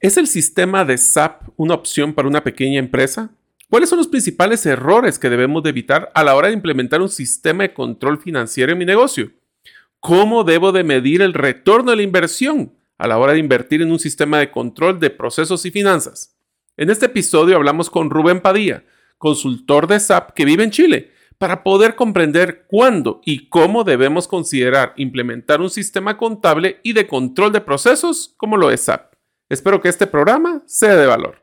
¿Es el sistema de SAP una opción para una pequeña empresa? ¿Cuáles son los principales errores que debemos de evitar a la hora de implementar un sistema de control financiero en mi negocio? ¿Cómo debo de medir el retorno de la inversión a la hora de invertir en un sistema de control de procesos y finanzas? En este episodio hablamos con Rubén Padilla, consultor de SAP que vive en Chile, para poder comprender cuándo y cómo debemos considerar implementar un sistema contable y de control de procesos como lo es SAP. Espero que este programa sea de valor.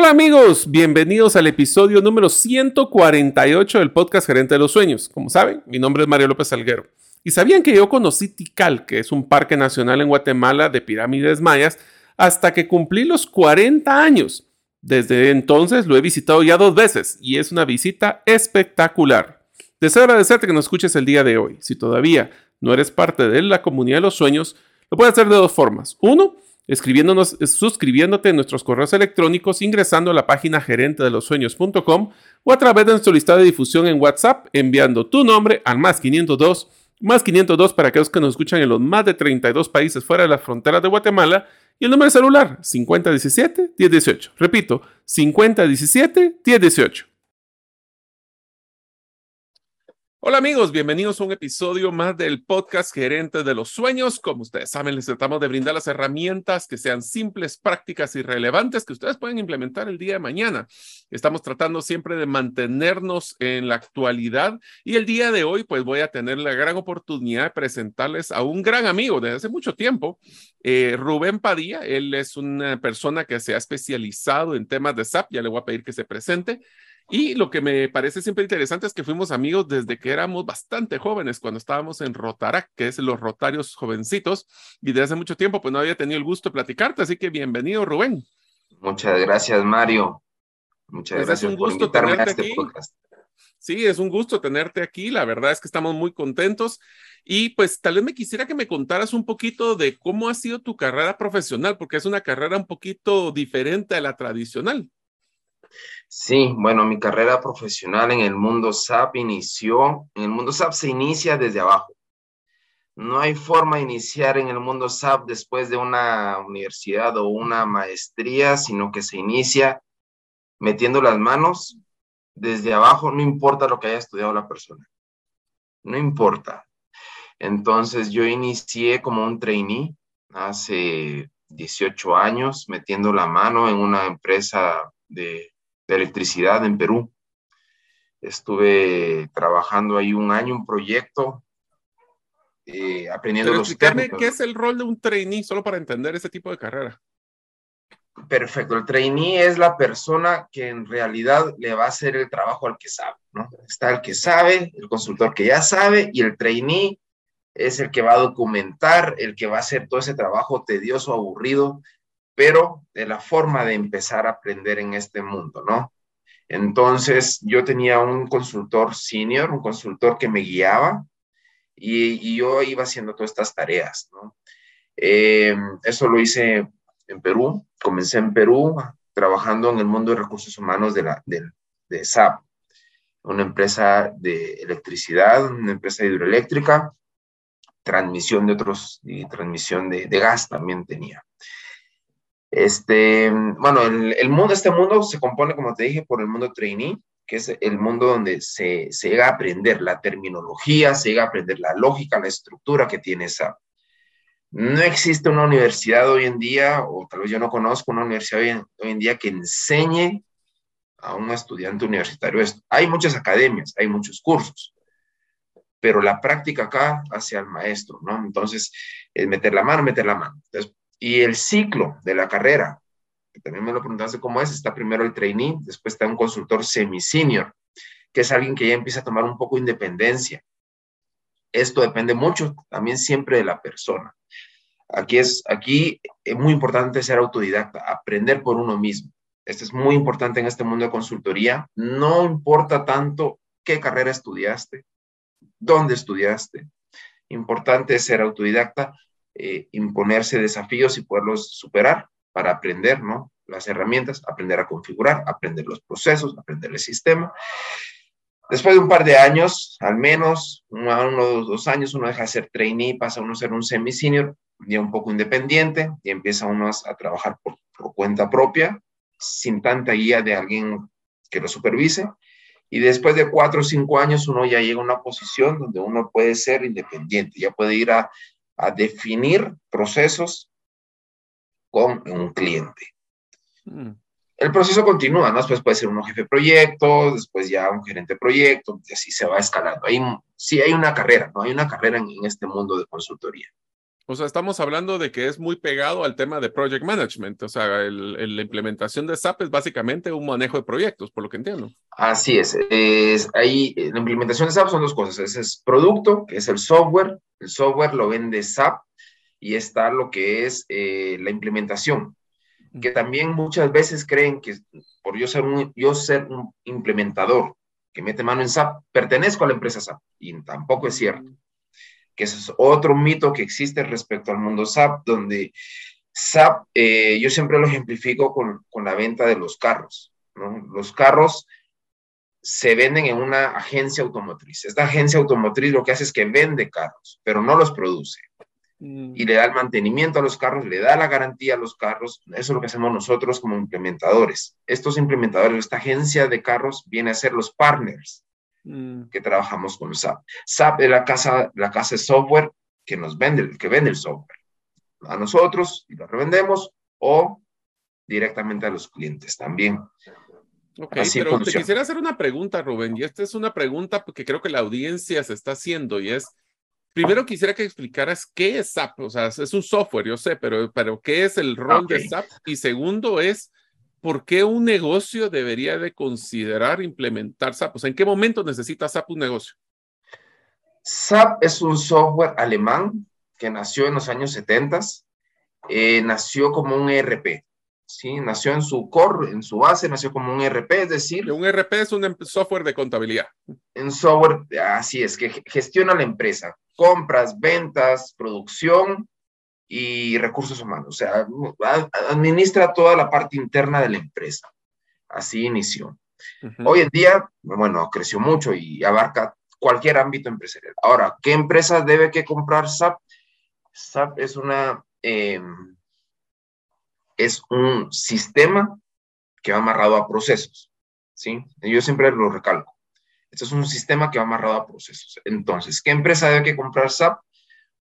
Hola amigos, bienvenidos al episodio número 148 del podcast Gerente de los Sueños. Como saben, mi nombre es Mario López Salguero. ¿Y sabían que yo conocí Tikal, que es un parque nacional en Guatemala de pirámides mayas, hasta que cumplí los 40 años? Desde entonces lo he visitado ya dos veces y es una visita espectacular. Deseo agradecerte que nos escuches el día de hoy. Si todavía no eres parte de la comunidad de los sueños, lo puedes hacer de dos formas. Uno, escribiéndonos, suscribiéndote en nuestros correos electrónicos, ingresando a la página gerente de los sueños.com o a través de nuestro listado de difusión en WhatsApp, enviando tu nombre al más 502, más 502 para aquellos que nos escuchan en los más de 32 países fuera de las fronteras de Guatemala y el número de celular 5017-1018. Repito, 5017-1018. Hola amigos, bienvenidos a un episodio más del podcast Gerentes de los Sueños. Como ustedes saben, les tratamos de brindar las herramientas que sean simples, prácticas y relevantes que ustedes pueden implementar el día de mañana. Estamos tratando siempre de mantenernos en la actualidad y el día de hoy pues voy a tener la gran oportunidad de presentarles a un gran amigo desde hace mucho tiempo, eh, Rubén Padilla. Él es una persona que se ha especializado en temas de SAP, ya le voy a pedir que se presente. Y lo que me parece siempre interesante es que fuimos amigos desde que éramos bastante jóvenes, cuando estábamos en Rotarac, que es los Rotarios Jovencitos, y desde hace mucho tiempo pues no había tenido el gusto de platicarte, así que bienvenido Rubén. Muchas gracias Mario. Muchas pues gracias un gusto por invitarme a este podcast. Sí, es un gusto tenerte aquí. La verdad es que estamos muy contentos. Y pues tal vez me quisiera que me contaras un poquito de cómo ha sido tu carrera profesional, porque es una carrera un poquito diferente a la tradicional. Sí, bueno, mi carrera profesional en el mundo SAP inició, en el mundo SAP se inicia desde abajo. No hay forma de iniciar en el mundo SAP después de una universidad o una maestría, sino que se inicia metiendo las manos desde abajo, no importa lo que haya estudiado la persona. No importa. Entonces yo inicié como un trainee hace 18 años metiendo la mano en una empresa de de electricidad en Perú. Estuve trabajando ahí un año, un proyecto, eh, aprendiendo los técnicos. ¿Qué es el rol de un trainee, solo para entender ese tipo de carrera? Perfecto, el trainee es la persona que en realidad le va a hacer el trabajo al que sabe, ¿no? Está el que sabe, el consultor que ya sabe y el trainee es el que va a documentar, el que va a hacer todo ese trabajo tedioso, aburrido, pero de la forma de empezar a aprender en este mundo, ¿no? Entonces, yo tenía un consultor senior, un consultor que me guiaba y, yo iba haciendo todas estas tareas, ¿no? Eh, eso lo hice en Perú, comencé en Perú trabajando en el mundo de recursos humanos de, la, de, SAP. una empresa de electricidad, una empresa hidroeléctrica, transmisión de otros, y transmisión de gas también tenía. Este, bueno, el, mundo, este mundo se compone, como te dije, por el mundo trainee, que es el mundo donde se, se, llega a aprender la terminología, se llega a aprender la lógica, la estructura que tiene esa. No existe una universidad hoy en día, o tal vez yo no conozco una universidad hoy en, hoy en día que enseñe a un estudiante universitario esto. Hay muchas academias, hay muchos cursos, pero la práctica acá hacia el maestro, ¿no? Entonces, es meter la mano, meter la mano. Entonces, y el ciclo de la carrera, que también me lo preguntaste cómo es, está primero el trainee, después está un consultor semi-senior, que es alguien que ya empieza a tomar un poco de independencia. Esto depende mucho también siempre de la persona. Aquí es, aquí es muy importante ser autodidacta, aprender por uno mismo. Esto es muy importante en este mundo de consultoría. No importa tanto qué carrera estudiaste, dónde estudiaste. Importante es ser autodidacta eh, imponerse desafíos y poderlos superar para aprender, ¿no? Las herramientas, aprender a configurar, aprender los procesos, aprender el sistema. Después de un par de años, al menos, uno, uno dos años, uno deja de ser trainee, pasa uno a ser un semi-senior, ya un poco independiente, y empieza uno a, a trabajar por, por cuenta propia, sin tanta guía de alguien que lo supervise. Y después de cuatro o cinco años, uno ya llega a una posición donde uno puede ser independiente, ya puede ir a a definir procesos con un cliente. Mm. El proceso continúa, ¿no? Después puede ser un jefe de proyecto, después ya un gerente de proyecto, y así se va escalando. Hay, sí hay una carrera, ¿no? Hay una carrera en, en este mundo de consultoría. O sea, estamos hablando de que es muy pegado al tema de project management. O sea, el, el, la implementación de SAP es básicamente un manejo de proyectos, por lo que entiendo. Así es. es ahí, la implementación de SAP son dos cosas. Ese es producto, que es el software. El software lo vende SAP y está lo que es eh, la implementación. Que también muchas veces creen que por yo ser, un, yo ser un implementador que mete mano en SAP, pertenezco a la empresa SAP. Y tampoco es cierto que ese es otro mito que existe respecto al mundo SAP, donde SAP, eh, yo siempre lo ejemplifico con, con, la venta de los carros. ¿no? Los carros se venden en una agencia automotriz. Esta agencia automotriz lo que hace es que vende carros, pero no los produce. Mm. Y le da el mantenimiento a los carros, le da la garantía a los carros. Eso es lo que hacemos nosotros como implementadores. Estos implementadores, esta agencia de carros viene a ser los partners Mm. que trabajamos con SAP. SAP es la casa, la casa de software que nos vende, que vende el software. A nosotros y lo revendemos o directamente a los clientes también. Ok, Así pero funciona. te quisiera hacer una pregunta, Rubén, y esta es una pregunta que creo que la audiencia se está haciendo y es, primero quisiera que explicaras qué es SAP, o sea, es un software, yo sé, pero, pero ¿qué es el rol okay. de SAP? Y segundo es, ¿por qué un negocio debería de considerar implementar SAP? O sea, ¿en qué momento necesita SAP un negocio? SAP es un software alemán que nació en los años 70. Eh, nació como un ERP. Sí, nació en su core, en su base, nació como un ERP, es decir. Un ERP es un em, software de contabilidad. Un software, así es, que gestiona la empresa. Compras, ventas, producción y recursos humanos, o sea, administra toda la parte interna de la empresa. Así inició. Uh -huh. Hoy en día, bueno, creció mucho y abarca cualquier ámbito empresarial. Ahora, ¿qué empresa debe que comprar SAP? SAP es una, eh, es un sistema que va amarrado a procesos, ¿sí? Yo siempre lo recalco. Este es un sistema que va amarrado a procesos. Entonces, ¿qué empresa debe que comprar SAP?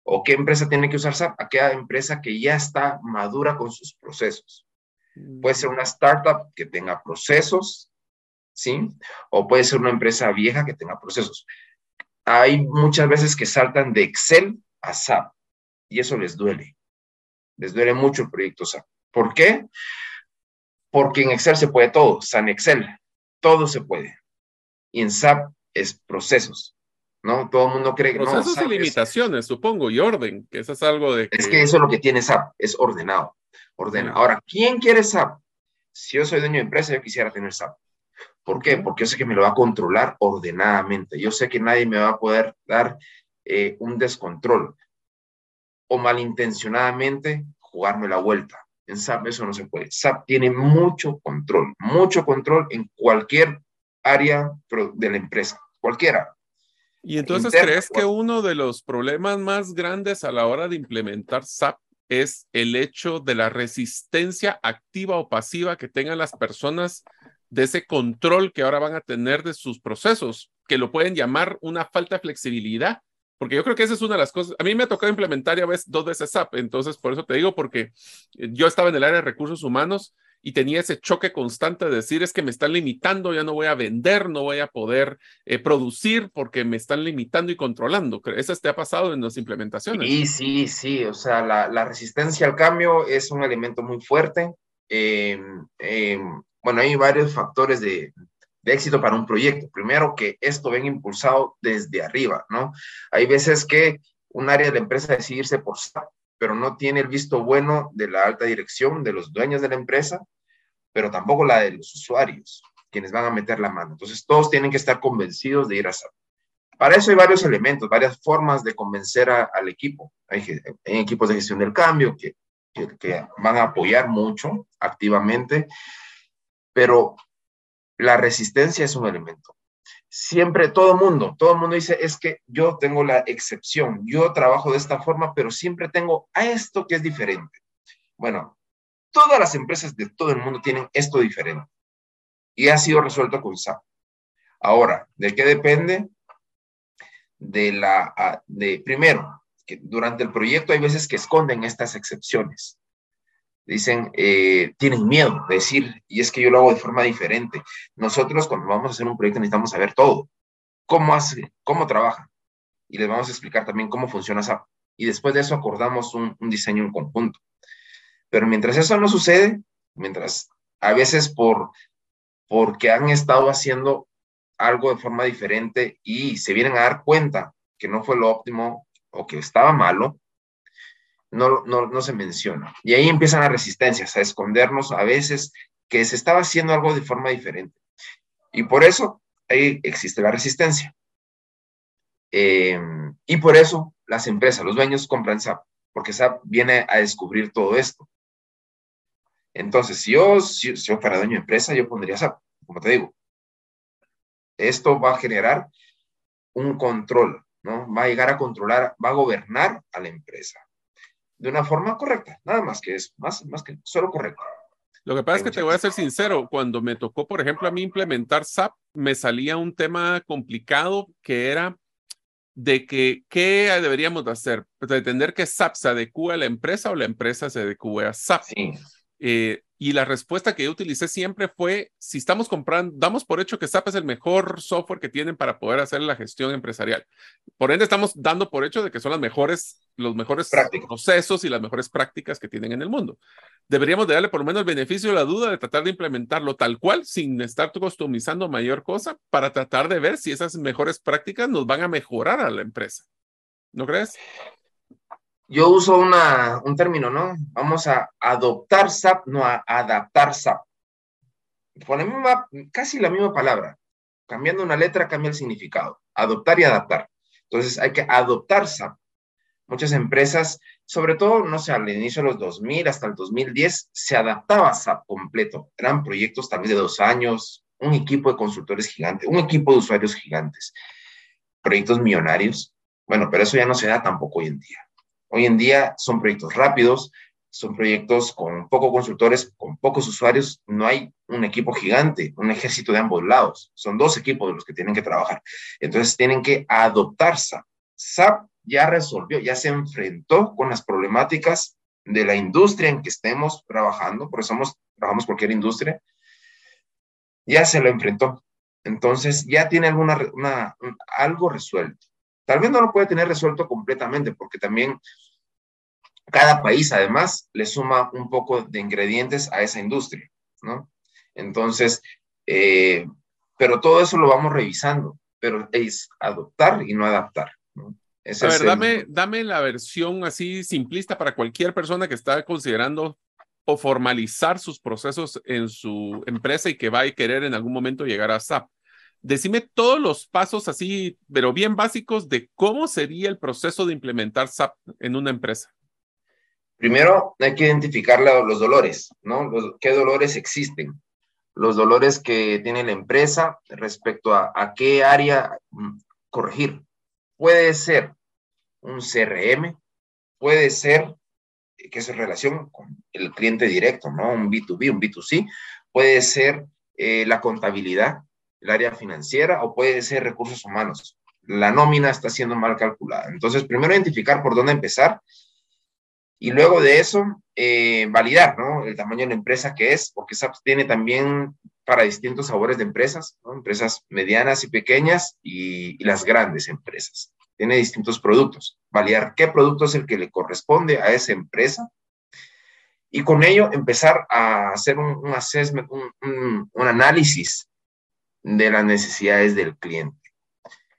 ¿O qué empresa tiene que usar SAP? Aquella empresa que ya está madura con sus procesos. Puede ser una startup que tenga procesos, ¿sí? O puede ser una empresa vieja que tenga procesos. Hay muchas veces que saltan de Excel a SAP y eso les duele. Les duele mucho el proyecto SAP. ¿Por qué? Porque en Excel se puede todo, en Excel todo se puede. Y en SAP es procesos. ¿No? Todo el mundo cree que Procesos no. Procesos y limitaciones, es, supongo, y orden, que eso es algo de... Que... Es que eso es lo que tiene SAP, es ordenado. Ordena. Ahora, ¿quién quiere SAP? Si yo soy dueño de empresa, yo quisiera tener SAP. ¿Por qué? Porque yo sé que me lo va a controlar ordenadamente. Yo sé que nadie me va a poder dar eh, un descontrol o malintencionadamente jugarme la vuelta. En SAP eso no se puede. SAP tiene mucho control, mucho control en cualquier área de la empresa, cualquiera. Y entonces, ¿crees que uno de los problemas más grandes a la hora de implementar SAP es el hecho de la resistencia activa o pasiva que tengan las personas de ese control que ahora van a tener de sus procesos, que lo pueden llamar una falta de flexibilidad? Porque yo creo que esa es una de las cosas. A mí me ha tocado implementar ya ves dos veces SAP, entonces por eso te digo, porque yo estaba en el área de recursos humanos y tenía ese choque constante de decir es que me están limitando, ya no voy a vender, no voy a poder eh, producir porque me están limitando y controlando. ¿Eso te ha pasado en las implementaciones? Sí, sí, sí, o sea, la, la resistencia al cambio es un elemento muy fuerte. Em, em, bueno, hay varios factores de, de éxito para un proyecto. Primero, que esto venga impulsado desde arriba, ¿no? Hay veces que un área de la empresa decide irse por SAP, pero no tiene el visto bueno de la alta dirección, de los dueños de la empresa, pero tampoco la de los usuarios, quienes van a meter la mano. Entonces, todos tienen que estar convencidos de ir a SAP. Para eso hay varios elementos, varias formas de convencer al equipo. Hay, equipos de gestión del cambio que, que, van a apoyar mucho activamente, pero la resistencia es un elemento. Siempre todo mundo, todo el mundo dice, es que yo tengo la excepción, yo trabajo de esta forma, pero siempre tengo a esto que es diferente. Bueno, Todas las empresas de todo el mundo tienen esto diferente y ha sido resuelto con SAP. Ahora, ¿de qué depende? De la, de primero, que durante el proyecto hay veces que esconden estas excepciones. Dicen, eh, tienen miedo de decir, y es que yo lo hago de forma diferente. Nosotros cuando vamos a hacer un proyecto necesitamos saber todo. ¿Cómo hace? ¿Cómo trabaja? Y les vamos a explicar también cómo funciona SAP. Y después de eso acordamos un, un diseño en conjunto. Pero mientras eso no sucede, mientras a veces por porque han estado haciendo algo de forma diferente y se vienen a dar cuenta que no fue lo óptimo o que estaba malo, no, no, no se menciona. Y ahí empiezan las resistencias, a escondernos a veces que se estaba haciendo algo de forma diferente. Y por eso ahí existe la resistencia. Eh, y por eso las empresas, los dueños compran SAP, porque SAP viene a descubrir todo esto. Entonces, si yo, si, yo fuera dueño de empresa, yo pondría SAP, como te digo. Esto va a generar un control, ¿no? Va a llegar a controlar, va a gobernar a la empresa de una forma correcta, nada más que es, más, más que solo correcto. Lo que pasa es que te voy a ser sincero, cuando me tocó, por ejemplo, a mí implementar SAP, me salía un tema complicado que era de que, ¿qué deberíamos de hacer? Pretender que SAP se adecue a la empresa o la empresa se adecue a SAP. Sí. Eh, y la respuesta que yo utilicé siempre fue, si estamos comprando, damos por hecho que SAP es el mejor software que tienen para poder hacer la gestión empresarial. Por ende, estamos dando por hecho de que son las mejores, los mejores procesos y las mejores prácticas que tienen en el mundo. Deberíamos de darle por lo menos el beneficio de la duda de tratar de implementarlo tal cual, sin estar customizando mayor cosa, para tratar de ver si esas mejores prácticas nos van a mejorar a la empresa. ¿No crees? Yo uso una, un término, ¿no? Vamos a adoptar SAP, no a adaptar SAP. Con la misma, casi la misma palabra. Cambiando una letra cambia el significado. Adoptar y adaptar. Entonces hay que adoptar SAP. Muchas empresas, sobre todo, no sé, al inicio de los 2000 hasta el 2010, se adaptaba SAP completo. Eran proyectos también de dos años, un equipo de consultores gigante, un equipo de usuarios gigantes, proyectos millonarios. Bueno, pero eso ya no se da tampoco hoy en día. Hoy en día son proyectos rápidos, son proyectos con pocos consultores, con pocos usuarios. No hay un equipo gigante, un ejército de ambos lados. Son dos equipos de los que tienen que trabajar. Entonces tienen que adoptar SAP. SAP ya resolvió, ya se enfrentó con las problemáticas de la industria en que estemos trabajando, porque somos, trabajamos cualquier industria, ya se lo enfrentó. Entonces ya tiene alguna, algo resuelto. Tal vez no lo puede tener resuelto completamente, porque también cada país además le suma un poco de ingredientes a esa industria, ¿no? Entonces, eh, pero todo eso lo vamos revisando, pero es adoptar y no adaptar. ¿no? a ver, dame, dame la versión así simplista para cualquier persona que está considerando o formalizar sus procesos en su empresa y que va a querer en algún momento llegar a SAP decime todos los pasos así, pero bien básicos de cómo sería el proceso de implementar SAP en una empresa. Primero hay que identificar los dolores, ¿no? ¿Qué dolores existen? los dolores que tiene la empresa respecto a, qué área mm, corregir. Puede ser un CRM, puede ser que es relación con el cliente directo, ¿no? Un B2B, un B2C, puede ser eh, la contabilidad, el área financiera o puede ser recursos humanos. La nómina está siendo mal calculada. Entonces, primero identificar por dónde empezar y luego de eso, eh, validar, ¿no? El tamaño de la empresa que es, porque SAP tiene también para distintos sabores de empresas, ¿no? Empresas medianas y pequeñas y, y las grandes empresas. Tiene distintos productos. Validar qué producto es el que le corresponde a esa empresa y con ello empezar a hacer un, un assessment, un, un, análisis de las necesidades del cliente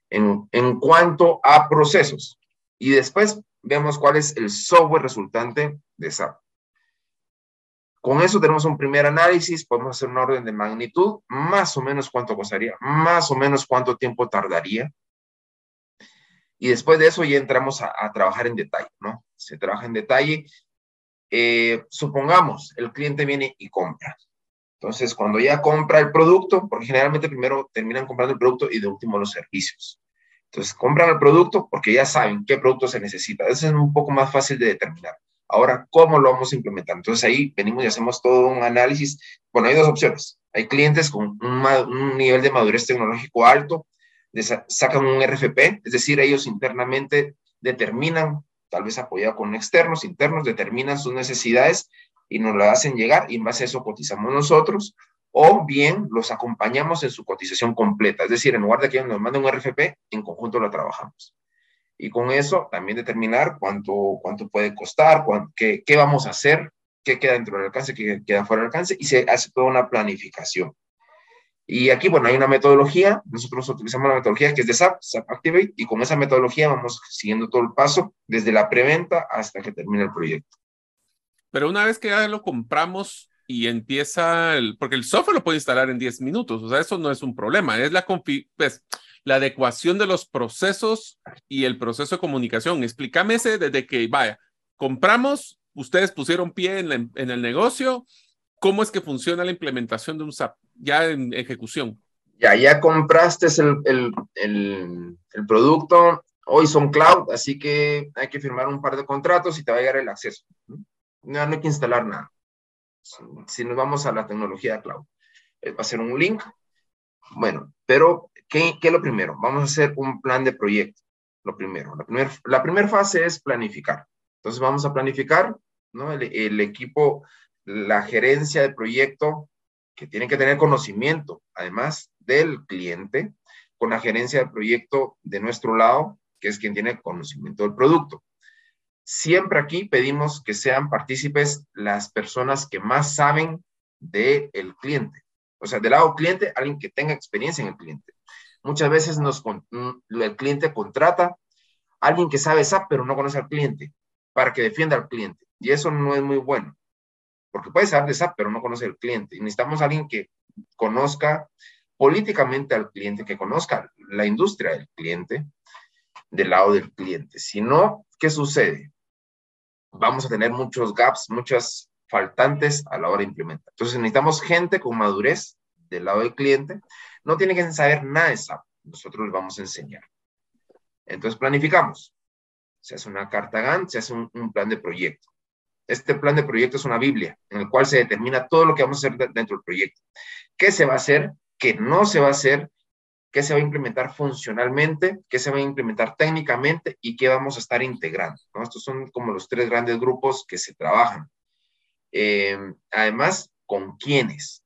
en, en cuanto a procesos. Y después vemos cuál es el software resultante de SAP. Con eso tenemos un primer análisis, podemos hacer un orden de magnitud, más o menos cuánto costaría, más o menos cuánto tiempo tardaría. Y después de eso ya entramos a, trabajar en detalle, ¿no? Se trabaja en detalle. Eh, supongamos, el cliente viene y compra. Entonces, cuando ya compra el producto, porque generalmente primero terminan comprando el producto y de último los servicios. Entonces, compran el producto porque ya saben qué producto se necesita. Eso es un poco más fácil de determinar. Ahora, ¿cómo lo vamos a implementar? Entonces, ahí venimos y hacemos todo un análisis. Bueno, hay dos opciones. Hay clientes con un, un nivel de madurez tecnológico alto, sacan un RFP, es decir, ellos internamente determinan, tal vez apoyado con externos, internos, determinan sus necesidades y nos lo hacen llegar y en base a eso cotizamos nosotros o bien los acompañamos en su cotización completa. Es decir, en lugar de que nos manden un RFP, en conjunto lo trabajamos. Y con eso también determinar cuánto, cuánto puede costar, qué, qué vamos a hacer, qué queda dentro del alcance, qué queda fuera del alcance, y se hace toda una planificación. Y aquí, bueno, hay una metodología, nosotros utilizamos la metodología que es de SAP, SAP Activate, y con esa metodología vamos siguiendo todo el paso, desde la preventa hasta que termine el proyecto. Pero una vez que ya lo compramos, y empieza, el, porque el software lo puede instalar en 10 minutos, o sea, eso no es un problema, es la, pues, la adecuación de los procesos y el proceso de comunicación. Explícame ese desde que, vaya, compramos, ustedes pusieron pie en, en el negocio, ¿cómo es que funciona la implementación de un SAP ya en ejecución? Ya, ya compraste el, el, el, el producto, hoy son cloud, así que hay que firmar un par de contratos y te va a llegar el acceso. No, hay que instalar nada si nos vamos a la tecnología cloud. Eh, va a ser un link. Bueno, pero ¿qué, ¿qué, es lo primero? Vamos a hacer un plan de proyecto. Lo primero. La primera la primer fase es planificar. Entonces vamos a planificar, ¿no? El, el equipo, la gerencia de proyecto, que tiene que tener conocimiento, además del cliente, con la gerencia de proyecto de nuestro lado, que es quien tiene conocimiento del producto. Siempre aquí pedimos que sean partícipes las personas que más saben del cliente. O sea, del lado cliente, alguien que tenga experiencia en el cliente. Muchas veces nos, mm, el cliente contrata a alguien que sabe SAP, pero no conoce al cliente, para que defienda al cliente. Y eso no es muy bueno, porque puede saber de SAP, pero no conoce al cliente. Y necesitamos a alguien que conozca políticamente al cliente, que conozca la industria del cliente, del lado del cliente. Si no, ¿qué sucede? Vamos a tener muchos gaps, muchas faltantes a la hora de implementar. Entonces necesitamos gente con madurez del lado del cliente. No tiene que saber nada de SAP. Nosotros les vamos a enseñar. Entonces planificamos. Se hace una carta Gantt, se hace un, un, plan de proyecto. Este plan de proyecto es una Biblia en el cual se determina todo lo que vamos a hacer dentro del proyecto. ¿Qué se va a hacer? ¿Qué no se va a hacer? Qué se va a implementar funcionalmente, qué se va a implementar técnicamente y qué vamos a estar integrando. ¿no? Estos son como los tres grandes grupos que se trabajan. Eh, además, ¿con quiénes?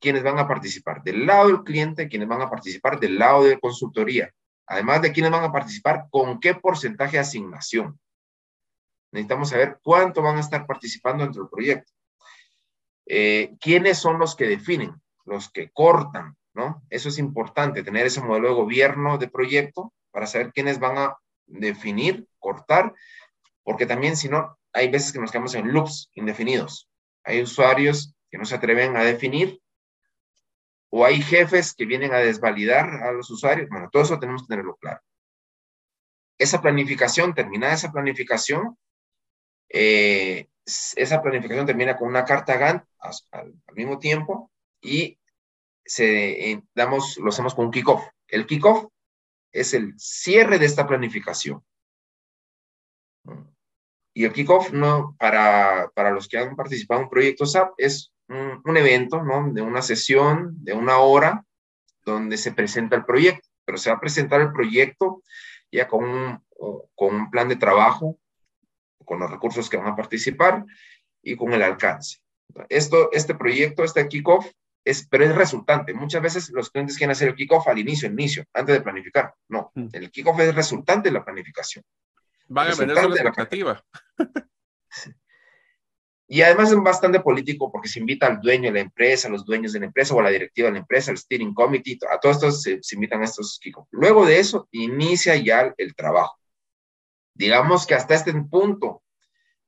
¿Quiénes van a participar? Del lado del cliente, ¿quiénes van a participar del lado de consultoría. Además de quiénes van a participar, ¿con qué porcentaje de asignación? Necesitamos saber cuánto van a estar participando dentro del proyecto. Eh, ¿Quiénes son los que definen, los que cortan, ¿no? Eso es importante, tener ese modelo de gobierno de proyecto para saber quiénes van a definir, cortar, porque también si no, hay veces que nos quedamos en loops indefinidos. Hay usuarios que no se atreven a definir o hay jefes que vienen a desvalidar a los usuarios. Bueno, todo eso tenemos que tenerlo claro. Esa planificación, terminada esa planificación, eh, esa planificación termina con una carta Gantt al, al mismo tiempo y se, eh, damos, lo hacemos con un kickoff. El kickoff es el cierre de esta planificación. Y el kickoff, no, para, para los que han participado en un proyecto SAP, es un, evento, ¿no? De una sesión, de una hora, donde se presenta el proyecto. Pero se va a presentar el proyecto ya con un, con un plan de trabajo, con los recursos que van a participar y con el alcance. Esto, este proyecto, este kickoff, es, pero es resultante. Muchas veces los clientes quieren hacer el kickoff al inicio, inicio, antes de planificar. No, mm. el kickoff es resultante de la planificación. Van a vender la expectativa. Y además es bastante político porque se invita al dueño de la empresa, a los dueños de la empresa o a la directiva de la empresa, al steering committee, a todos estos se, invitan a estos kickoff. Luego de eso, inicia ya el trabajo. Digamos que hasta este punto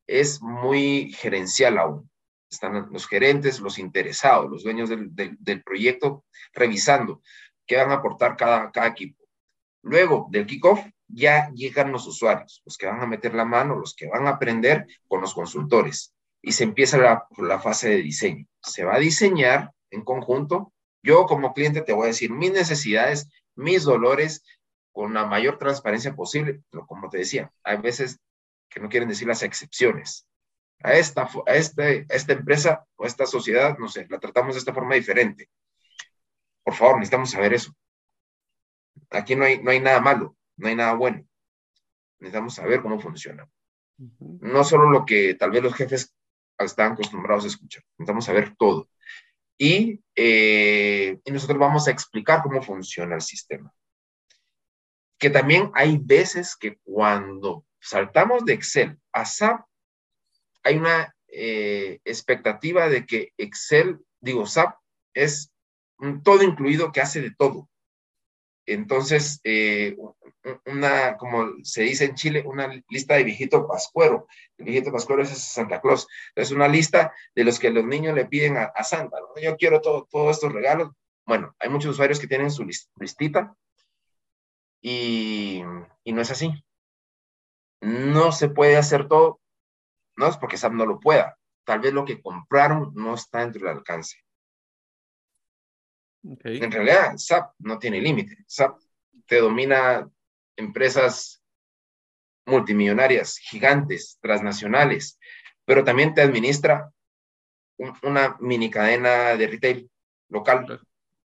es muy gerencial aún están los gerentes, los interesados, los dueños del, del, proyecto, revisando qué van a aportar cada, cada equipo. Luego del kickoff, ya llegan los usuarios, los que van a meter la mano, los que van a aprender con los consultores. Y se empieza la, la fase de diseño. Se va a diseñar en conjunto. Yo como cliente te voy a decir mis necesidades, mis dolores, con la mayor transparencia posible. Pero como te decía, hay veces que no quieren decir las excepciones a esta, a este, esta empresa o a esta sociedad, no sé, la tratamos de esta forma diferente. Por favor, necesitamos saber eso. Aquí no hay, no hay nada malo, no hay nada bueno. Necesitamos saber cómo funciona. No solo lo que tal vez los jefes están acostumbrados a escuchar, necesitamos saber todo. Y, eh, y nosotros vamos a explicar cómo funciona el sistema. Que también hay veces que cuando saltamos de Excel a SAP, hay una eh, expectativa de que Excel, digo, SAP, es todo incluido que hace de todo. Entonces, eh, una, como se dice en Chile, una lista de viejito pascuero. El viejito pascuero es Santa Claus. Es una lista de los que los niños le piden a, Santa. Yo quiero todo, todos estos regalos. Bueno, hay muchos usuarios que tienen su listita y no es así. No se puede hacer todo, no es porque SAP no lo pueda. Tal vez lo que compraron no está dentro del alcance. En realidad, SAP no tiene límite. SAP te domina empresas multimillonarias, gigantes, transnacionales, pero también te administra una mini cadena de retail local.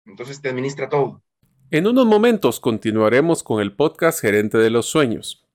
Entonces te administra todo. En unos momentos continuaremos con el podcast Gerente de los Sueños.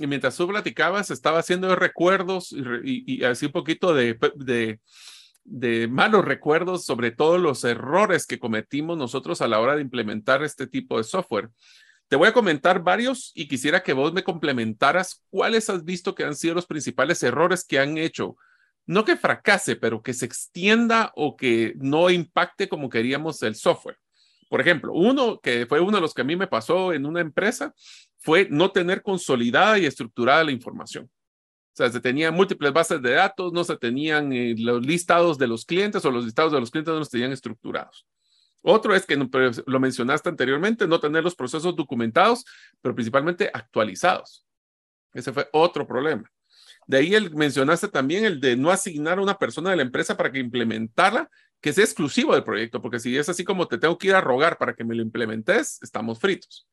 y mientras tú platicabas, estaba haciendo recuerdos y, así un poquito de, malos recuerdos sobre todos los errores que cometimos nosotros a la hora de implementar este tipo de software. Te voy a comentar varios y quisiera que vos me complementaras cuáles has visto que han sido los principales errores que han hecho. No que fracase, pero que se extienda o que no impacte como queríamos el software. Por ejemplo, uno que fue uno de los que a mí me pasó en una empresa fue no tener consolidada y estructurada la información. O sea, se tenían múltiples bases de datos, no se tenían eh, los listados de los clientes o los listados de los clientes no los tenían estructurados. Otro es que lo mencionaste anteriormente, no tener los procesos documentados, pero principalmente actualizados. Ese fue otro problema. De ahí el, mencionaste también el de no asignar a una persona de la empresa para que implementara que sea exclusivo del proyecto, porque si es así como te tengo que ir a rogar para que me lo implementes, estamos fritos.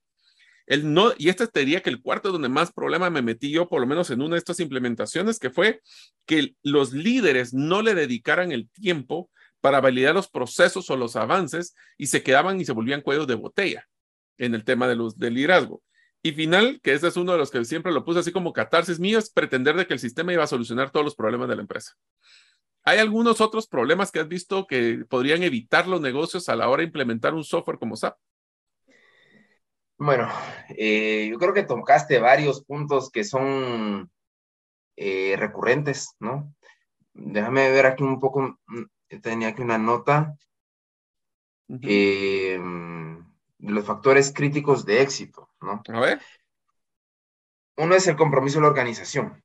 Y te diría que el cuarto donde más problema me metí yo, por lo menos en una de estas implementaciones, que fue que los líderes no le dedicaran el tiempo para validar los procesos o los avances y se quedaban y se volvían cuellos de botella en el tema de los, del liderazgo. Y final, que ese es uno de los que siempre lo puse así como catarsis mío, es pretender de que el sistema iba a solucionar todos los problemas de la empresa. ¿Hay algunos otros problemas que has visto que podrían evitar los negocios a la hora de implementar un software como SAP? Bueno, eh, yo creo que tocaste varios puntos que son eh, recurrentes, ¿no? Déjame ver aquí un poco, mm, tenía aquí una nota eh, de los factores críticos de éxito, ¿no? A ver. Uno es el compromiso de la organización.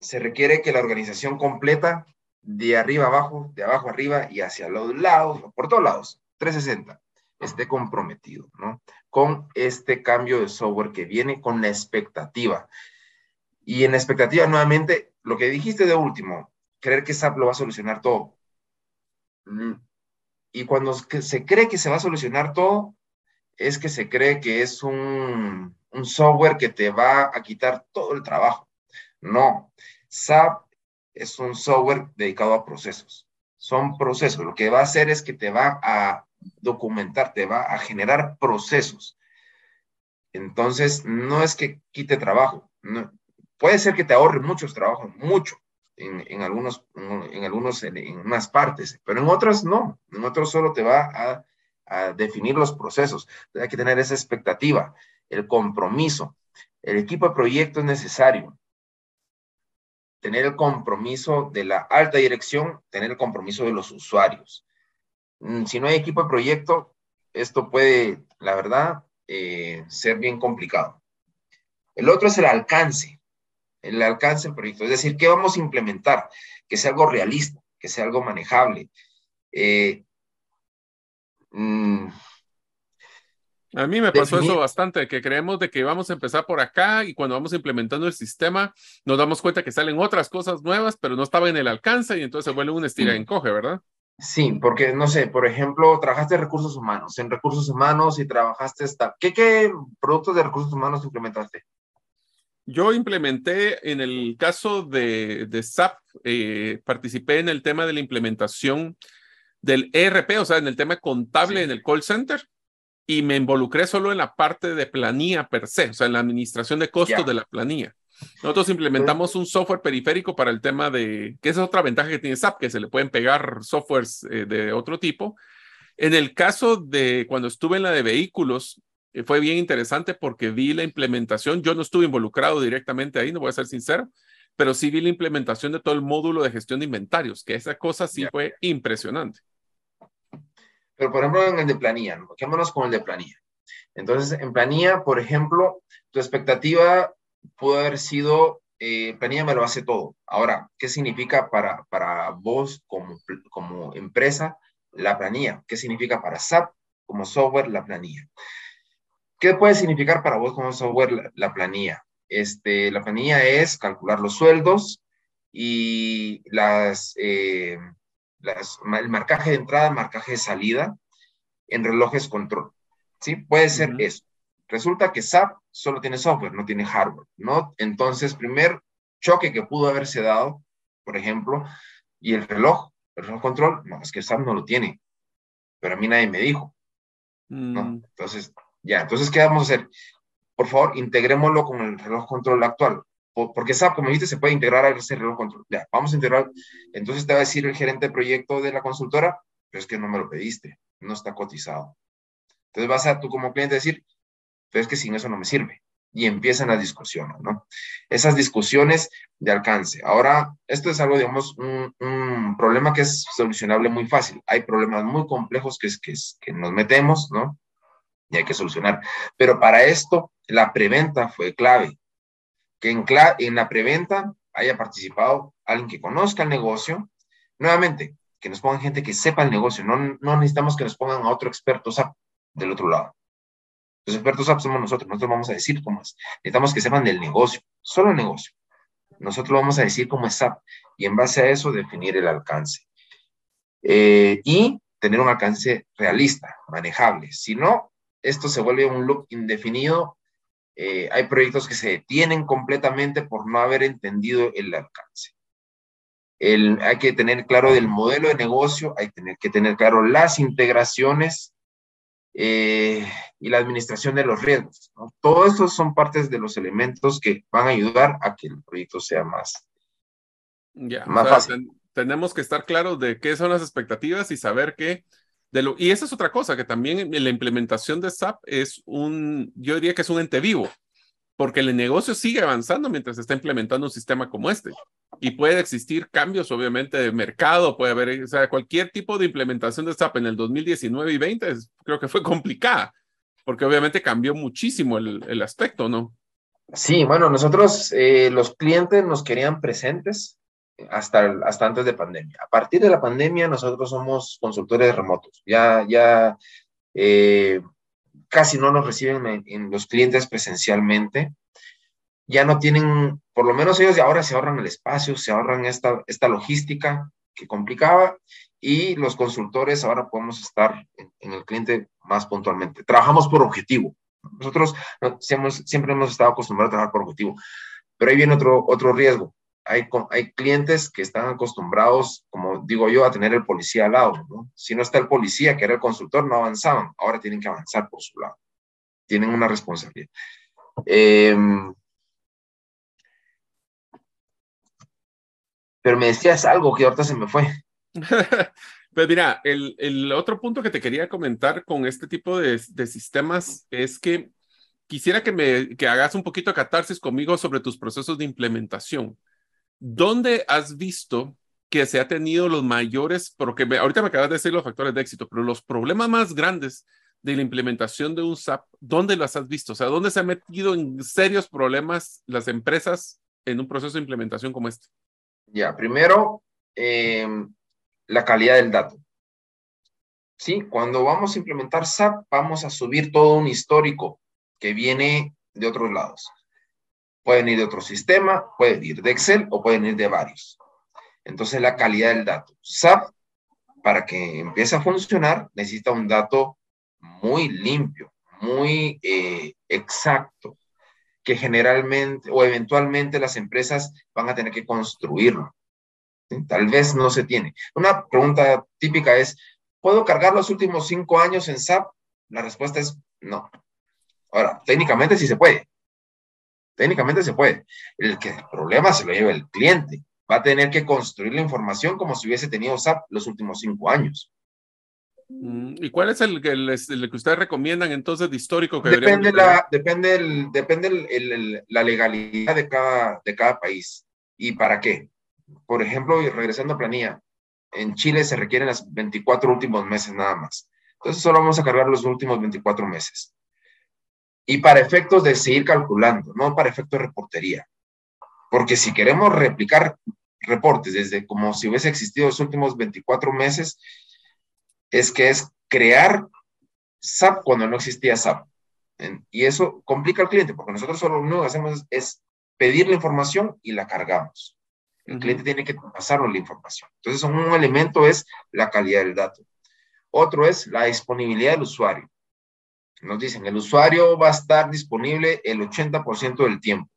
Se requiere que la organización completa, de arriba abajo, de abajo arriba y hacia los lados, por todos lados, 360, esté comprometido, ¿no? Con este cambio de software que viene con la expectativa. Y en la expectativa, nuevamente, lo que dijiste de último, creer que SAP lo va a solucionar todo. Mm, y cuando se cree que se va a solucionar todo, es que se cree que es un, un software que te va a quitar todo el trabajo. No, SAP es un software dedicado a procesos. Son procesos. Lo que va a hacer es que te va a documentar, te va a generar procesos. Entonces, no es que quite trabajo. puede ser que te ahorre muchos trabajos, mucho, en, algunos, en algunos, en, unas partes, pero en otras no. En otros solo te va a, a definir los procesos. Hay que tener esa expectativa el compromiso. El equipo de proyecto es necesario. Tener el compromiso de la alta dirección, tener el compromiso de los usuarios. Mm, si no hay equipo de proyecto, esto puede, la verdad, eh, ser bien complicado. El otro es el alcance, el alcance del proyecto. Es decir, ¿qué vamos a implementar? Que sea algo realista, que sea algo manejable. Eh, mm, a mí me pasó eso bastante, que creemos de que vamos a empezar por acá y cuando vamos implementando el sistema nos damos cuenta que salen otras cosas nuevas, pero no estaba en el alcance y entonces se vuelve un estira y encoge, ¿verdad? Sí, porque no sé, por ejemplo, trabajaste en recursos humanos, en recursos humanos y trabajaste esta, ¿qué, qué productos de recursos humanos implementaste? Yo implementé, en el caso de, de SAP, eh, participé en el tema de la implementación del ERP, o sea, en el tema contable en el call center y me involucré solo en la parte de planilla per se, o sea, en la administración de costos de la planilla. Nosotros implementamos un software periférico para el tema de, que esa es otra ventaja que tiene SAP, que se le pueden pegar softwares eh, de otro tipo. En el caso de cuando estuve en la de vehículos, eh, fue bien interesante porque vi la implementación. Yo no estuve involucrado directamente ahí, no voy a ser sincero, pero sí vi la implementación de todo el módulo de gestión de inventarios, que esa cosa sí fue impresionante. Pero, por ejemplo, en el de planilla, ¿no? quedémonos con el de planilla. Entonces, en planilla, por ejemplo, tu expectativa pudo haber sido, eh, planilla me lo hace todo. Ahora, ¿qué significa para, para vos como, como empresa la planilla? ¿Qué significa para SAP como software la planilla? ¿Qué puede significar para vos como software la, planilla? Este, la planilla es calcular los sueldos y las, eh, el marcaje de entrada, marcaje de salida en relojes control. ¿Sí? Puede ser eso. Resulta que SAP solo tiene software, no tiene hardware, ¿no? Entonces, primer choque que pudo haberse dado, por ejemplo, y el reloj, el reloj control, no, es que SAP no lo tiene, pero a mí nadie me dijo, ¿no? Mm. Entonces, ya, entonces, ¿qué vamos a hacer? Por favor, integrémoslo con el reloj control actual porque SAP, como viste, se puede integrar a ese reloj control. Ya, vamos a integrar. Entonces te va a decir el gerente de proyecto de la consultora, pero es que no me lo pediste, no está cotizado. Entonces vas a tú como cliente decir, pero es que sin eso no me sirve. Y empiezan las discusiones, ¿no? Esas discusiones de alcance. Ahora, esto es algo, digamos, un, un problema que es solucionable muy fácil. Hay problemas muy complejos que, es, que, nos metemos, ¿no? Y hay que solucionar. Pero para esto, la preventa fue clave que en, la preventa haya participado alguien que conozca el negocio. Nuevamente, que nos pongan gente que sepa el negocio. No, necesitamos que nos pongan a otro experto del otro lado. Los expertos SAP somos nosotros. Nosotros vamos a decir cómo es. Necesitamos que sepan del negocio, solo el negocio. Nosotros vamos a decir cómo es SAP y en base a eso definir el alcance. Eh, y tener un alcance realista, manejable. Si no, esto se vuelve un loop indefinido eh, hay proyectos que se detienen completamente por no haber entendido el alcance. hay que tener claro del modelo de negocio, hay tener, que tener claro las integraciones eh, y la administración de los riesgos. ¿no? Todo esto son partes de los elementos que van a ayudar a que el proyecto sea más, más fácil. tenemos que estar claros de qué son las expectativas y saber que De lo, y esa es otra cosa, que también la implementación de SAP es un, yo diría que es un ente vivo, porque el negocio sigue avanzando mientras se está implementando un sistema como este. Y puede existir cambios, obviamente, de mercado, puede haber, o sea, cualquier tipo de implementación de SAP en el 2019 y 20 creo que fue complicada, porque obviamente cambió muchísimo el, el aspecto, ¿no? Sí, bueno, nosotros, eh, los clientes nos querían presentes hasta, hasta antes de pandemia. A partir de la pandemia, nosotros somos consultores remotos. Ya, ya eh, casi no nos reciben en, los clientes presencialmente. Ya no tienen, por lo menos ellos de ahora se ahorran el espacio, se ahorran esta, esta logística que complicaba y los consultores ahora podemos estar en el cliente más puntualmente. Trabajamos por objetivo. Nosotros siempre hemos estado acostumbrados a trabajar por objetivo, pero ahí viene otro, otro riesgo. Hay, hay clientes que están acostumbrados, como digo yo, a tener el policía al lado. ¿no? Si no está el policía, que era el consultor, no avanzaban. Ahora tienen que avanzar por su lado. Tienen una responsabilidad. Em, pero me decías algo que ahorita se me fue. Pues mira, el, el, otro punto que te quería comentar con este tipo de, de sistemas es que quisiera que me que hagas un poquito de catarsis conmigo sobre tus procesos de implementación. ¿Dónde has visto que se ha tenido los mayores, porque ahorita me acabas de decir los factores de éxito, pero los problemas más grandes de la implementación de un SAP, ¿dónde los has visto? O sea, ¿dónde se han metido en serios problemas las empresas en un proceso de implementación como este? Ya, primero, eh, la calidad del dato. ¿Sí? Cuando vamos a implementar SAP, vamos a subir todo un histórico que viene de otros lados. Pueden ir de otro sistema, pueden ir de Excel o pueden ir de varios. Entonces, la calidad del dato. SAP, para que empiece a funcionar, necesita un dato muy limpio, muy eh, exacto, que generalmente o eventualmente las empresas van a tener que construirlo. Tal vez no se tiene. Una pregunta típica es, ¿puedo cargar los últimos cinco años en SAP? La respuesta es no. Ahora, técnicamente sí se puede. Técnicamente se puede. El, que el problema se lo lleva el cliente. Va a tener que construir la información como si hubiese tenido SAP los últimos cinco años. Mm, ¿Y cuál es el, el, que ustedes recomiendan entonces de histórico? Que depende la, depende, el, depende la legalidad de cada, de cada país. ¿Y para qué? por ejemplo, regresando a planilla, en Chile se requieren las 24 últimos meses nada más. Entonces solo vamos a cargar los últimos 24 meses. Y para efectos de seguir calculando, no para efectos de reportería. Porque si queremos replicar reportes desde como si hubiese existido los últimos 24 meses, es que es crear SAP cuando no existía SAP. Y eso complica al cliente, porque nosotros solo lo único que hacemos es pedir la información y la cargamos. El cliente tiene que pasarnos la información. Entonces, un elemento es la calidad del dato. Otro es la disponibilidad del usuario. Nos dicen, el usuario va a estar disponible el 80% del tiempo,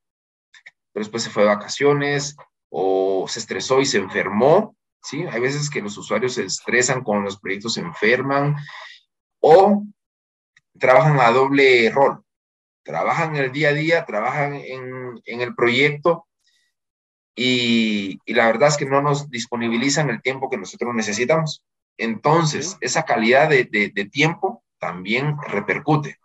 pero después se fue de vacaciones o se estresó y se enfermó. ¿sí? Hay veces que los usuarios se estresan con los proyectos, se enferman o trabajan a doble rol. Trabajan el día a día, trabajan en, en el proyecto, y, la verdad es que no nos disponibilizan el tiempo que nosotros necesitamos. Entonces, esa calidad de, de, tiempo también repercute.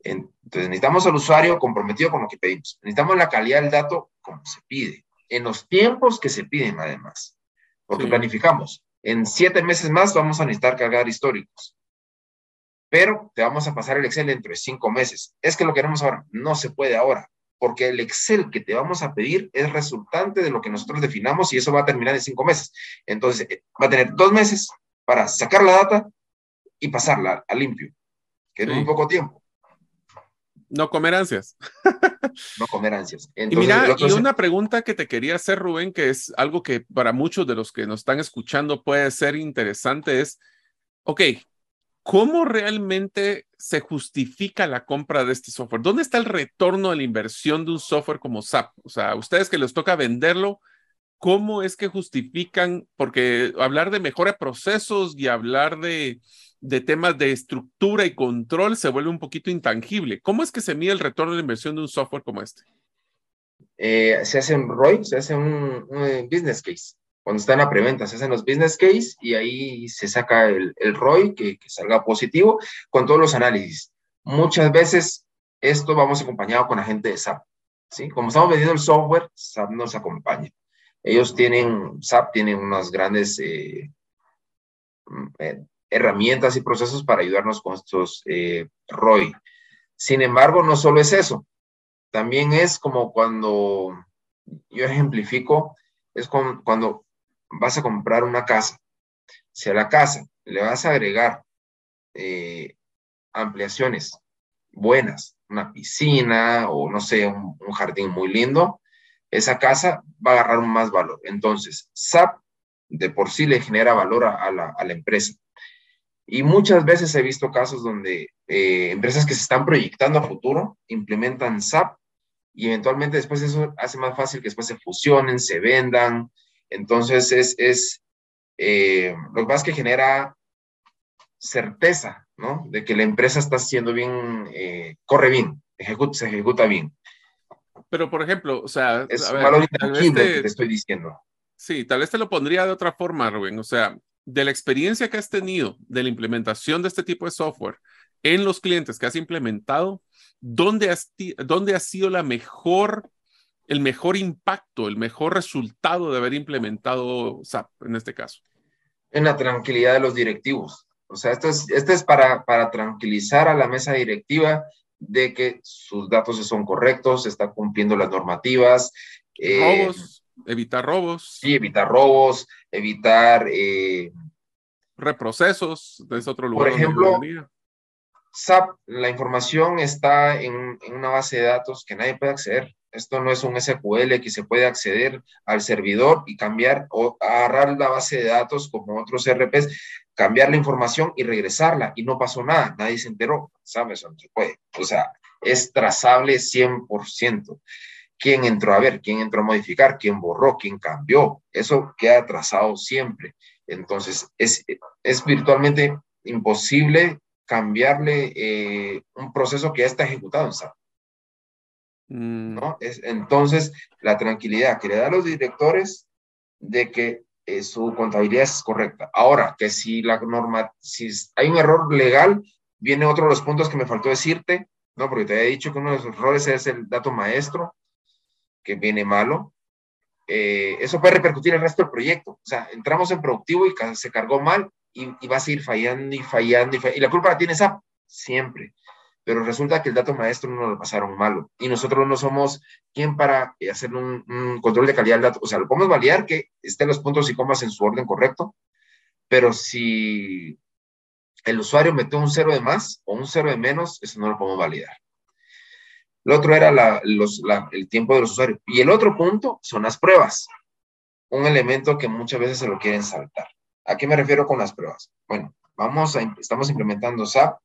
Entonces, necesitamos al usuario comprometido con lo que pedimos. Necesitamos la calidad del dato como se pide, en los tiempos que se piden además. Porque planificamos, en siete meses más vamos a necesitar cargar históricos. Pero te vamos a pasar el Excel dentro de cinco meses. Es que lo queremos ahora. No se puede ahora porque el Excel que te vamos a pedir es resultante de lo que nosotros definamos y eso va a terminar en cinco meses. Entonces, eh, va a tener dos meses para sacar la data y pasarla a limpio, que es muy poco tiempo. No comer ansias. no comer ansias. y mira, y una pregunta que te quería hacer, Rubén, que es algo que para muchos de los que nos están escuchando puede ser interesante, es, ok, ¿cómo realmente se justifica la compra de este software? ¿Dónde está el retorno de la inversión de un software como SAP? O sea, ustedes que les toca venderlo, ¿cómo es que justifican? Porque hablar de mejora de procesos y hablar de, temas de estructura y control se vuelve un poquito intangible. ¿Cómo es que se mide el retorno de inversión de un software como este? Eh, se hace un ROI, se hace un, business case. cuando está en la preventa, se hacen los business case y ahí se saca el, el ROI que, que salga positivo con todos los análisis. Muchas veces esto vamos acompañado con la gente de SAP. ¿sí? Como estamos vendiendo el software, SAP nos acompaña. Ellos tienen, SAP tiene unas grandes eh, mm, eh, herramientas y procesos para ayudarnos con estos eh, ROI. Sin embargo, no solo es eso. También es como cuando, yo ejemplifico, es cuando vas a comprar una casa. Si a la casa le vas a agregar ampliaciones buenas, una piscina o no sé, un, jardín muy lindo, esa casa va a agarrar más valor. Entonces, SAP de por sí le genera valor a, la, empresa. Y muchas veces he visto casos donde eh, empresas que se están proyectando a futuro implementan SAP y eventualmente después eso hace más fácil que después se fusionen, se vendan. Entonces es, es eh, lo que es que genera certeza, ¿no? De que la empresa está haciendo bien, eh, corre bien, se ejecuta bien. Pero, por ejemplo, o sea, es un valor intangible que te estoy diciendo. Sí, tal vez te lo pondría de otra forma, Rubén. O sea, de la experiencia que has tenido de la implementación de este tipo de software en los clientes que has implementado, ¿dónde, has, dónde ha sido la mejor, el mejor impacto, el mejor resultado de haber implementado SAP en este caso? En la tranquilidad de los directivos. O sea, esto es, esto es para, para tranquilizar a la mesa directiva de que sus datos son correctos, se está cumpliendo las normativas. Eh, robos, evitar robos. Sí, evitar robos, evitar... Eh, Reprocesos, es otro lugar. Por ejemplo, SAP, la información está en, en, una base de datos que nadie puede acceder. Esto no es un SQL que se puede acceder al servidor y cambiar o agarrar la base de datos como otros RPs cambiar la información y regresarla y no pasó nada, nadie se enteró, ¿sabes? No se puede. O sea, es trazable 100%. ¿Quién entró a ver? ¿Quién entró a modificar? ¿Quién borró? ¿Quién cambió? Eso queda trazado siempre. Entonces, es, es virtualmente imposible cambiarle eh, un proceso que ya está ejecutado en SAP. Mm. ¿no? Es, entonces, la tranquilidad que le da a los directores de que eh, su contabilidad es correcta. Ahora, que si la norma, si hay un error legal, viene otro de los puntos que me faltó decirte, ¿no? Porque te había dicho que uno de los errores es el dato maestro, que viene malo. Eh, eso puede repercutir el resto del proyecto. O sea, entramos en productivo y se cargó mal y, va a seguir fallando y fallando y, fallando, y la culpa la tiene SAP, siempre pero resulta que el dato maestro no lo pasaron malo y nosotros no somos quien para hacer un, control de calidad del dato. O sea, lo podemos validar que estén los puntos y comas en su orden correcto, pero si el usuario metió un cero de más o un cero de menos, eso no lo podemos validar. Lo otro era el tiempo de los usuarios. Y el otro punto son las pruebas. Un elemento que muchas veces se lo quieren saltar. ¿A qué me refiero con las pruebas? Bueno, vamos a, estamos implementando SAP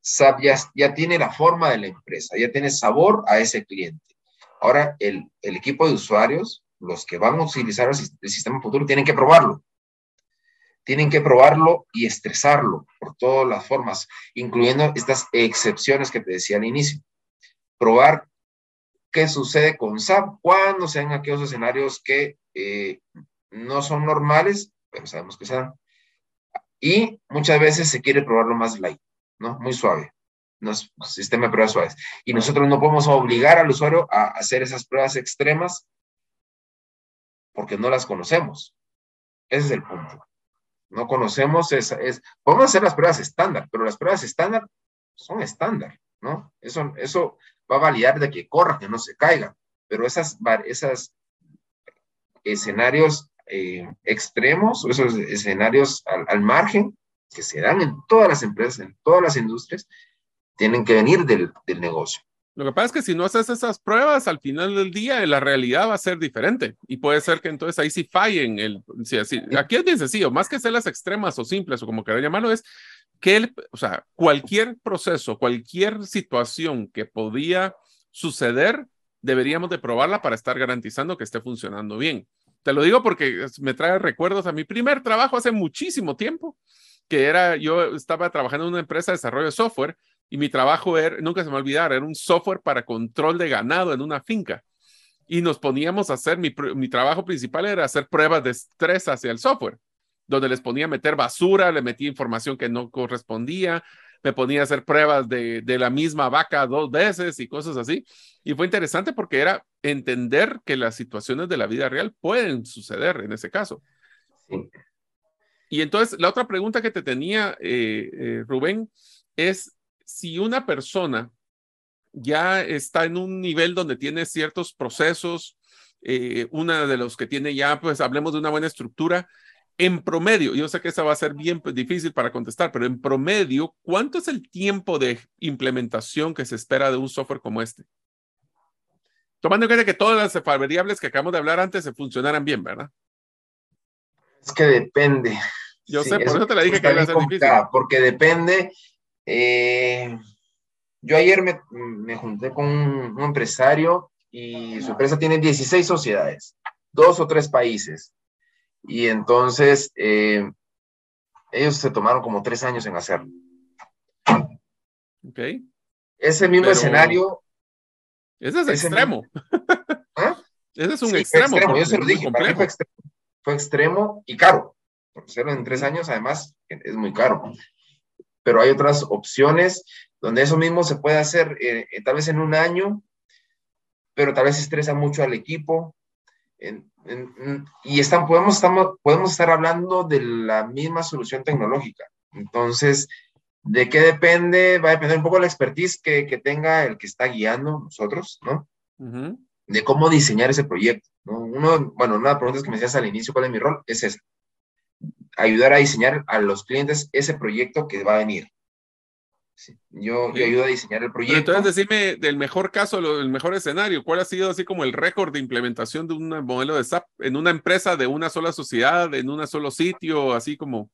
SAP ya, tiene la forma de la empresa, ya tiene sabor a ese cliente. Ahora, el, equipo de usuarios, los que van a utilizar el, sistema futuro, tienen que probarlo. Tienen que probarlo y estresarlo por todas las formas, incluyendo estas excepciones que te decía al inicio. Probar qué sucede con SAP cuando sean aquellos escenarios que eh, no son normales, pero sabemos que sean. Y muchas veces se quiere probarlo más light. ¿no? Muy suave. Nos, sistema de pruebas suaves. Y nosotros no podemos obligar al usuario a hacer esas pruebas extremas porque no las conocemos. Ese es el punto. No conocemos esa, es, podemos hacer las pruebas estándar, pero las pruebas estándar son estándar, ¿no? Eso, eso va a validar de que corra, que no se caiga, pero esas, esas escenarios eh, extremos, esos escenarios al margen, que se dan en todas las empresas, en todas las industrias, tienen que venir del, del negocio. Lo que pasa es que si no haces esas pruebas, al final del día la realidad va a ser diferente y puede ser que entonces ahí sí fallen. El, sí, así, aquí es bien sencillo, más que ser las extremas o simples o como quieran llamarlo, es que el, o sea, cualquier proceso, cualquier situación que podía suceder, deberíamos de probarla para estar garantizando que esté funcionando bien. Te lo digo porque me trae recuerdos a mi primer trabajo hace muchísimo tiempo que era, yo estaba trabajando en una empresa de desarrollo de software y mi trabajo era, nunca se me olvidar, era un software para control de ganado en una finca. y nos poníamos a hacer, mi, mi, trabajo principal era hacer pruebas de estrés hacia el software, donde les ponía a meter basura, le metía información que no correspondía, me ponía a hacer pruebas de, de la misma vaca dos veces y cosas así. Y fue interesante porque era entender que las situaciones de la vida real pueden suceder en ese caso. Y entonces, la otra pregunta que te tenía, eh, eh, Rubén, es si una persona ya está en un nivel donde tiene ciertos procesos, eh, una de los que tiene ya, pues hablemos de una buena estructura, en promedio, yo sé que esa va a ser bien pues, difícil para contestar, pero en promedio, ¿cuánto es el tiempo de implementación que se espera de un software como este? Tomando en cuenta que todas las variables que acabamos de hablar antes se funcionaran bien, ¿verdad? Es que depende. Yo sé, por eso te la dije que iba a ser difícil. Porque depende. Eh, yo ayer me, me junté con un, empresario y su empresa tiene 16 sociedades, dos o tres países. Y entonces eh, ellos se tomaron como tres años en hacerlo. Ok. Ese mismo escenario. Ese es extremo. ¿Ah? Ese es un extremo. Yo se lo dije, para mí fue extremo, fue extremo y caro. Hacerlo en tres años, además, es muy caro. Pero hay otras opciones donde eso mismo se puede hacer eh, eh, tal vez en un año, pero tal vez estresa mucho al equipo. Y están, podemos, estamos, podemos estar hablando de la misma solución tecnológica. Entonces, ¿de qué depende? Va a depender un poco de la expertise que, que tenga el que está guiando nosotros, ¿no? De cómo diseñar ese proyecto. ¿no? Uno, bueno, una de las preguntas que me hacías al inicio, ¿cuál es mi rol? Es esa. Ayudar a diseñar a los clientes ese proyecto que va a venir. Yo, ayudo a diseñar el proyecto. entonces, decime del mejor caso, el mejor escenario, ¿cuál ha sido así como el récord de implementación de un modelo de SAP en una empresa de una sola sociedad, en un solo sitio, así como?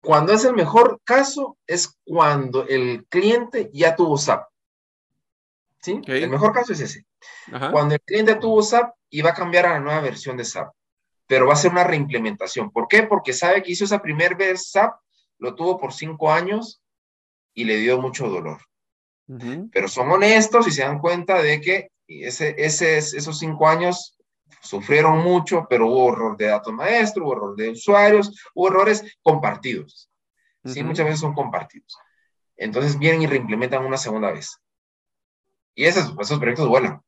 Cuando es el mejor caso, es cuando el cliente ya tuvo SAP. ¿Sí? El mejor caso es ese. Cuando el cliente tuvo SAP y va a cambiar a la nueva versión de SAP, pero va a ser una reimplementación. ¿Por qué? Porque sabe que hizo esa primera vez SAP lo tuvo por cinco años y le dio mucho dolor. Pero son honestos y se dan cuenta de que ese, ese, esos cinco años sufrieron mucho, pero hubo error de datos maestro, hubo error de usuarios, hubo errores compartidos. Sí, muchas veces son compartidos. Entonces vienen y reimplementan una segunda vez. Y esos, esos proyectos vuelan.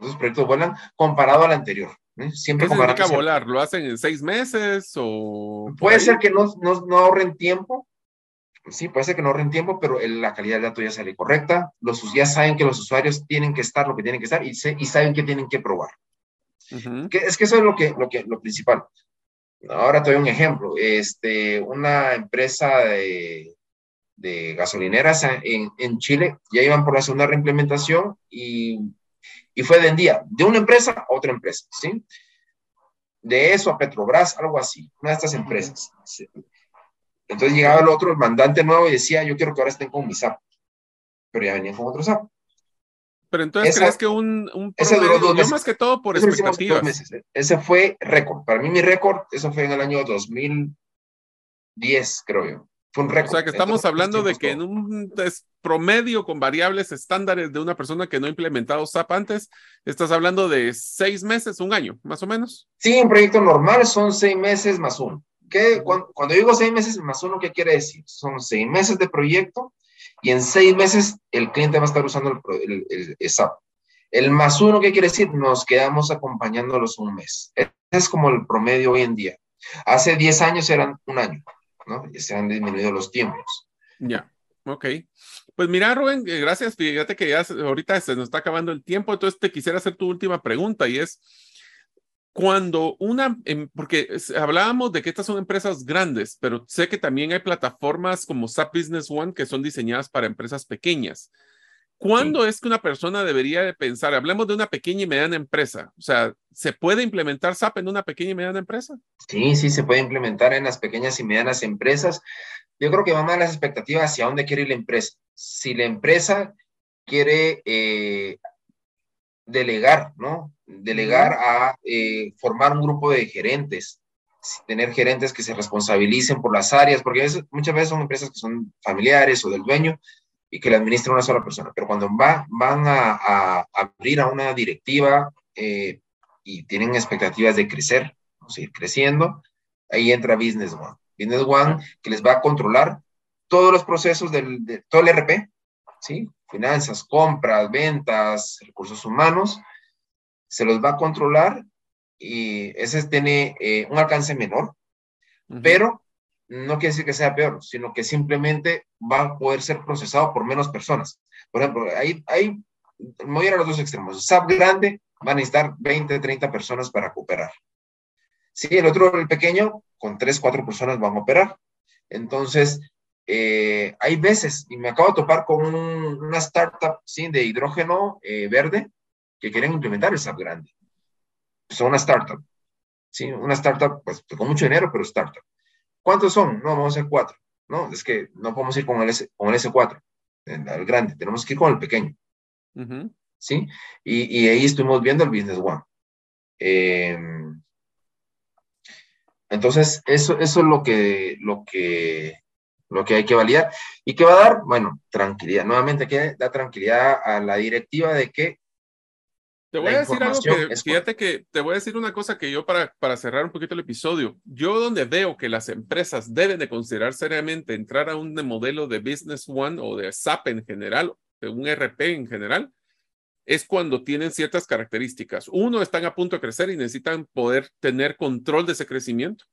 Esos proyectos vuelan comparado al anterior. Siempre ¿Qué significa volar? ¿Lo hacen en seis meses o...? Puede ser que no, no, no, ahorren tiempo. Sí, puede ser que no ahorren tiempo, pero la calidad del dato ya sale correcta. Los, ya saben que los usuarios tienen que estar lo que tienen que estar y, y saben que tienen que probar. que, es que eso es lo, que, lo, que, lo principal. Ahora te doy un ejemplo. Este, una empresa de, de gasolineras en, en, Chile ya iban por la segunda reimplementación y y fue de día de una empresa a otra empresa, ¿sí? De eso a Petrobras, algo así, una de estas empresas. Entonces llegaba el otro, el mandante nuevo, y decía, yo quiero que ahora estén con mi SAP. Pero ya venían con otro SAP. Pero entonces, ¿crees que un, un ese duró dos meses. más que todo por expectativas? Meses, ¿eh? Ese fue récord. Para mí mi récord, eso fue en el año 2010, creo yo. O sea, que estamos hablando de que en un promedio con variables estándares de una persona que no ha implementado SAP antes, estás hablando de seis meses, un año, más o menos. Sí, un proyecto normal son seis meses más uno. ¿Qué? Cuando, digo seis meses más uno, ¿qué quiere decir? Son seis meses de proyecto y en seis meses el cliente va a estar usando el, el, SAP. El más uno, ¿qué quiere decir? Nos quedamos acompañándolos un mes. Es como el promedio hoy en día. Hace diez años eran un año. ¿No? Ya se han disminuido los tiempos. Ya, ok. Pues mira, Rubén, eh, gracias. Fíjate que ya ahorita se nos está acabando el tiempo, entonces te quisiera hacer tu última pregunta y es, cuando una, em, porque hablábamos de que estas son empresas grandes, pero sé que también hay plataformas como SAP Business One que son diseñadas para empresas pequeñas. ¿Cuándo es que una persona debería de pensar? Hablemos de una pequeña y mediana empresa. O sea, ¿se puede implementar SAP en una pequeña y mediana empresa? Sí, sí, se puede implementar en las pequeñas y medianas empresas. Yo creo que van a las expectativas hacia dónde quiere ir la empresa. Si la empresa quiere eh, delegar, ¿no? Delegar a eh, formar un grupo de gerentes, tener gerentes que se responsabilicen por las áreas, porque muchas veces son empresas que son familiares o del dueño, y que le administre una sola persona. Pero cuando va, van a, abrir a una directiva eh, y tienen expectativas de crecer, o seguir creciendo, ahí entra Business One. Business One que les va a controlar todos los procesos del, de todo el RP, ¿sí? Finanzas, compras, ventas, recursos humanos, se los va a controlar y ese tiene eh, un alcance menor, pero no quiere decir que sea peor, sino que simplemente va a poder ser procesado por menos personas. Por ejemplo, ahí, ahí voy a ir a los dos extremos. SAP grande va a necesitar 20, 30 personas para cooperar. Sí, el otro, el pequeño, con 3, 4 personas van a operar. Entonces, eh, hay veces, y me acabo de topar con una startup ¿sí? de hidrógeno eh, verde que quieren implementar el SAP grande. Son una startup. ¿sí? Una startup, pues, con mucho dinero, pero startup. ¿Cuántos son? No, vamos a ser cuatro. No, es que no podemos ir con el, S, con el S4, el grande, tenemos que ir con el pequeño. ¿Sí? Y, y, ahí estuvimos viendo el Business One. Em, entonces, eso, eso es lo que, lo, que, lo que hay que validar. ¿Y qué va a dar? Bueno, tranquilidad. Nuevamente, que da tranquilidad a la directiva de que te voy a decir algo que, fíjate que te voy a decir una cosa que yo para, para cerrar un poquito el episodio, yo donde veo que las empresas deben de considerar seriamente entrar a un modelo de Business One o de SAP en general, de un RP en general, es cuando tienen ciertas características. Uno, están a punto de crecer y necesitan poder tener control de ese crecimiento.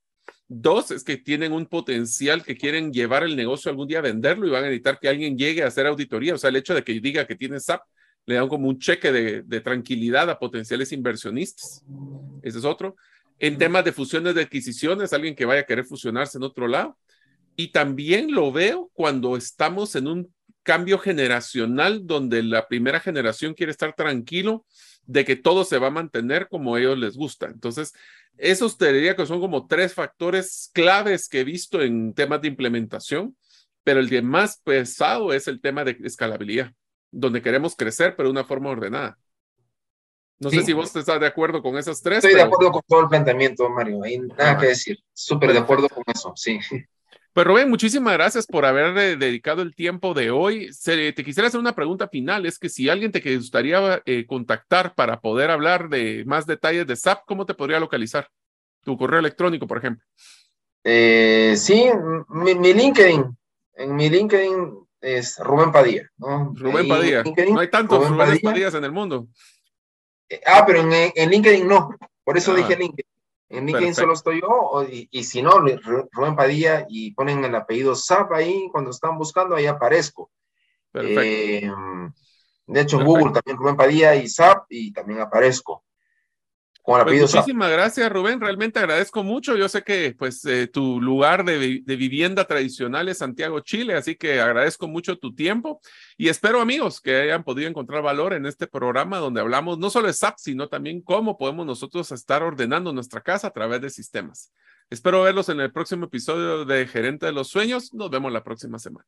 Dos, es que tienen un potencial que quieren llevar el negocio algún día a venderlo y van a necesitar que alguien llegue a hacer auditoría. O sea, el hecho de que diga que tiene SAP le dan como un cheque de, tranquilidad a potenciales inversionistas. Ese es otro. En temas de fusiones de adquisiciones, alguien que vaya a querer fusionarse en otro lado. Y también lo veo cuando estamos en un cambio generacional donde la primera generación quiere estar tranquilo de que todo se va a mantener como a ellos les gusta. Entonces, esos te diría que son como tres factores claves que he visto en temas de implementación, pero el que más pesado es el tema de escalabilidad donde queremos crecer, pero de una forma ordenada. No sé si vos estás de acuerdo con esas tres. Estoy de acuerdo con todo el planteamiento, Mario. Hay nada que decir. Súper de acuerdo con eso, sí. Pues Rubén, muchísimas gracias por haber dedicado el tiempo de hoy. te quisiera hacer una pregunta final. Es que si alguien te gustaría eh, contactar para poder hablar de más detalles de SAP, ¿cómo te podría localizar? Tu correo electrónico, por ejemplo. Eh, sí, mi, mi LinkedIn. En mi LinkedIn es Rubén Padilla. ¿no? Rubén Padilla. No hay tantos Rubén Padillas en el mundo. Eh, ah, pero en, en, LinkedIn no. Por eso ah. dije LinkedIn. En LinkedIn solo estoy yo, y, si no, Rubén Padilla y ponen el apellido SAP ahí, cuando están buscando, ahí aparezco. Eh, de hecho, en Google también Rubén Padilla y SAP, y también aparezco. Pues muchísimas gracias, Rubén. Realmente agradezco mucho. Yo sé que pues eh, tu lugar de, vivienda tradicional es Santiago, Chile, así que agradezco mucho tu tiempo y espero, amigos, que hayan podido encontrar valor en este programa donde hablamos no solo de SAP, sino también cómo podemos nosotros estar ordenando nuestra casa a través de sistemas. Espero verlos en el próximo episodio de Gerente de los Sueños. Nos vemos la próxima semana.